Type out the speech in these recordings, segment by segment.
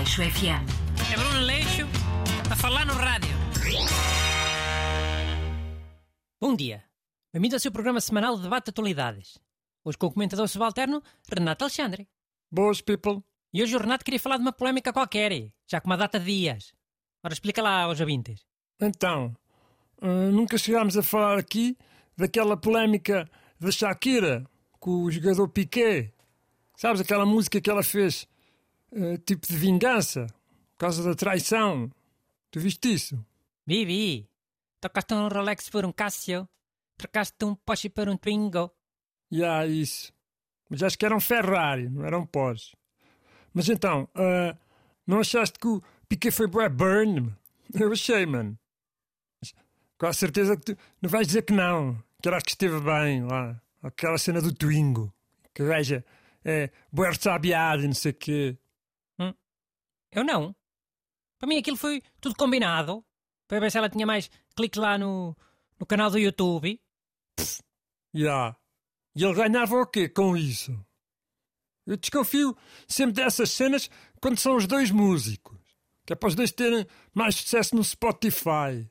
Leixo FM. É Bruno Leixo a falar no rádio. Bom dia. Bem-vindo ao seu programa semanal de debate de atualidades. Hoje com o comentador subalterno Renato Alexandre. Boas, people. E hoje o Renato queria falar de uma polémica qualquer, já com uma data de dias. Ora, explica lá aos ouvintes. Então, uh, nunca chegámos a falar aqui daquela polémica da Shakira com o jogador Piqué. Sabes aquela música que ela fez, uh, tipo de vingança, por causa da traição. Tu viste isso? Bibi, tocaste um Rolex por um Casio, trocaste um Porsche por um Twingo. Já, yeah, isso. Mas acho que era um Ferrari, não era um Porsche. Mas então, uh, não achaste que o Piqué foi bué burn? Eu achei, mano. Mas, com a certeza que tu não vais dizer que não. Que era que esteve bem lá. Aquela cena do Twingo. Que veja, é bué sabiado e não sei o quê. Eu não. Para mim aquilo foi tudo combinado. Para ver se ela tinha mais cliques lá no, no canal do YouTube. Já. Yeah. E ele ganhava o quê com isso? Eu desconfio sempre dessas cenas quando são os dois músicos. Que é para os dois terem mais sucesso no Spotify.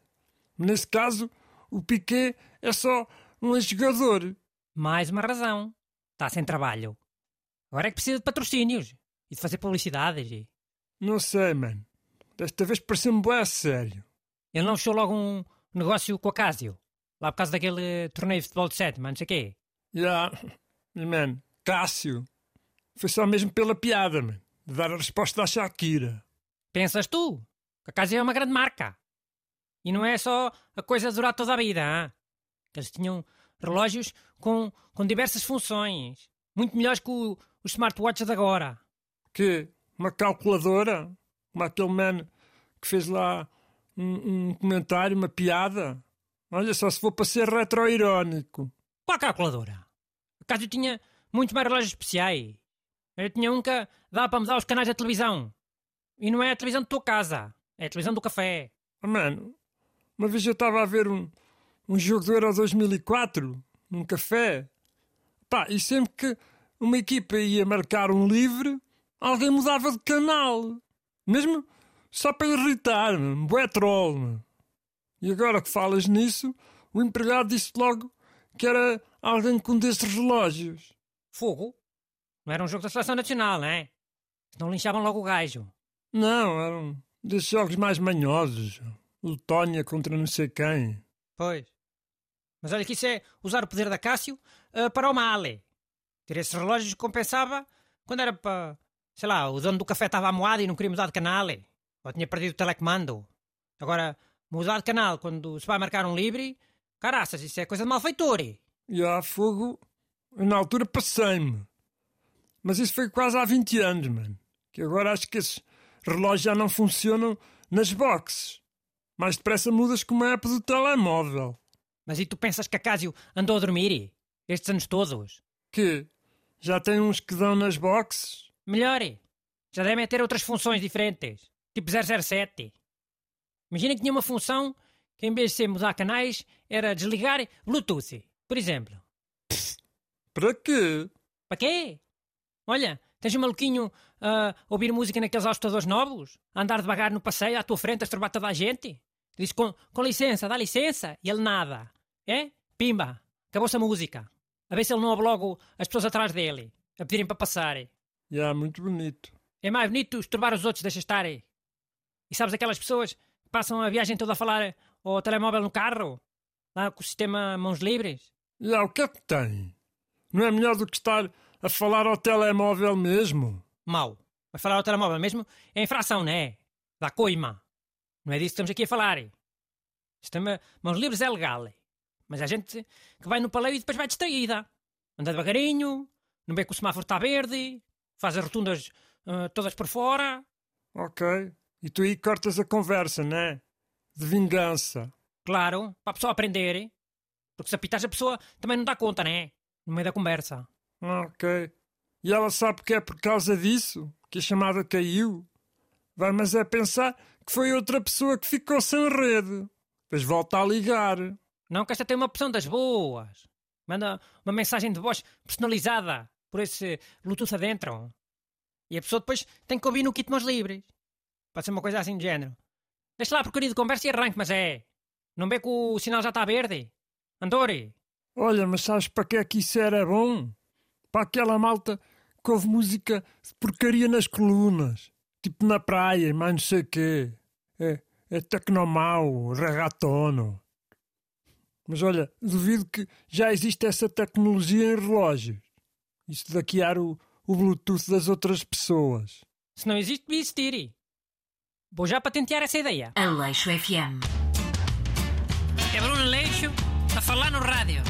Nesse caso, o Piquet é só um jogador. Mais uma razão. Está sem trabalho. Agora é que precisa de patrocínios. E de fazer publicidades. E... Não sei, mano. Desta vez pareceu-me bem a sério. Ele não fechou logo um negócio com a Casio? Lá por causa daquele torneio de futebol de sétima, não sei o quê? Já. Yeah. Man, Cássio. Foi só mesmo pela piada, man. De dar a resposta à Shakira. Pensas tu? Que a Casio é uma grande marca. E não é só a coisa durar toda a vida, hein? Que eles tinham relógios com, com diversas funções. Muito melhores que o, os smartwatches de agora. Que? Uma calculadora? Como aquele man que fez lá um, um comentário, uma piada? Olha só, se for para ser retro-irónico. Qual a calculadora? Acaso eu tinha muitos mais relógios especiais. Eu tinha um que dava para mudar os canais da televisão. E não é a televisão da tua casa, é a televisão do café. Oh, mano, uma vez eu estava a ver um, um jogo do Euro 2004 num café. Pá, e sempre que uma equipa ia marcar um livre, alguém mudava de canal. Mesmo só para irritar-me, bué troll. E agora que falas nisso, o empregado disse logo que era alguém com desses relógios. Fogo? Não era um jogo da Seleção Nacional, não é? Não linchavam logo o gajo. Não, eram desses jogos mais manhosos. Letónia contra não sei quem. Pois. Mas olha que isso é usar o poder da Cássio uh, para o mal. Ter esses relógios compensava quando era para... Sei lá, o dono do café estava amoado e não queria mudar de canal. Ou tinha perdido o telecomando. Agora, mudar de canal quando se vai marcar um livre... Caraças, isso é coisa de malfeitor. E há fogo... Na altura passei-me. Mas isso foi quase há 20 anos, mano. Que agora acho que esses relógios já não funcionam nas boxes. Mais depressa mudas com uma app do telemóvel. Mas e tu pensas que a Casio andou a dormir? Estes anos todos? Que? Já tem uns que dão nas boxes? Melhor. Já devem ter outras funções diferentes. Tipo 007. Imagina que tinha uma função que em vez de ser mudar canais, era desligar Bluetooth, por exemplo. Para quê? Para quê? Olha, tens um maluquinho a ouvir música naqueles ajustadores novos? A andar devagar no passeio à tua frente a estrobar toda a gente? Diz com, com licença, dá licença, e ele nada. É? Pimba, acabou-se a música. A ver se ele não ouve logo as pessoas atrás dele, a pedirem para passar. Já, yeah, muito bonito. É mais bonito estorbar os outros, deixa estar. E sabes aquelas pessoas que passam a viagem toda a falar ao telemóvel no carro? Lá com o sistema mãos livres? Já, yeah, o que é que tem? Não é melhor do que estar a falar ao telemóvel mesmo? Mau. Mas falar ao telemóvel mesmo é infração, não é? Dá coima. Não é disso que estamos aqui a falar. Sistema mãos livres é legal. Mas há gente que vai no paleio e depois vai distraída. Anda devagarinho, não vê que o semáforo está verde, faz as rotundas uh, todas por fora. Ok. E tu aí cortas a conversa, não é? De vingança. Claro, para a pessoa aprender. Porque se apitas a pessoa também não dá conta, não é? No meio da conversa. Ok. E ela sabe que é por causa disso que a chamada caiu? Vai, mas é pensar que foi outra pessoa que ficou sem rede. Depois volta a ligar. Não, que esta tem uma opção das boas. Manda uma mensagem de voz personalizada por esse Bluetooth adentro. E a pessoa depois tem que ouvir no kit mãos livres. Pode ser uma coisa assim de género. Deixa lá a porcaria de conversa e arranque, mas é. Não vê que o sinal já está verde? Andore! Olha, mas sabes para que é que isso era bom? Para aquela malta que ouve música de porcaria nas colunas. Tipo na praia, mas não sei o quê. É, é tecnomau, regatono. Mas olha, duvido que já existe essa tecnologia em relógios. Isso de hackear o, o Bluetooth das outras pessoas. Se não existe, devia existir. Vou já patentear essa ideia. Aleixo FM. É Bruno Leixo a falar no rádio.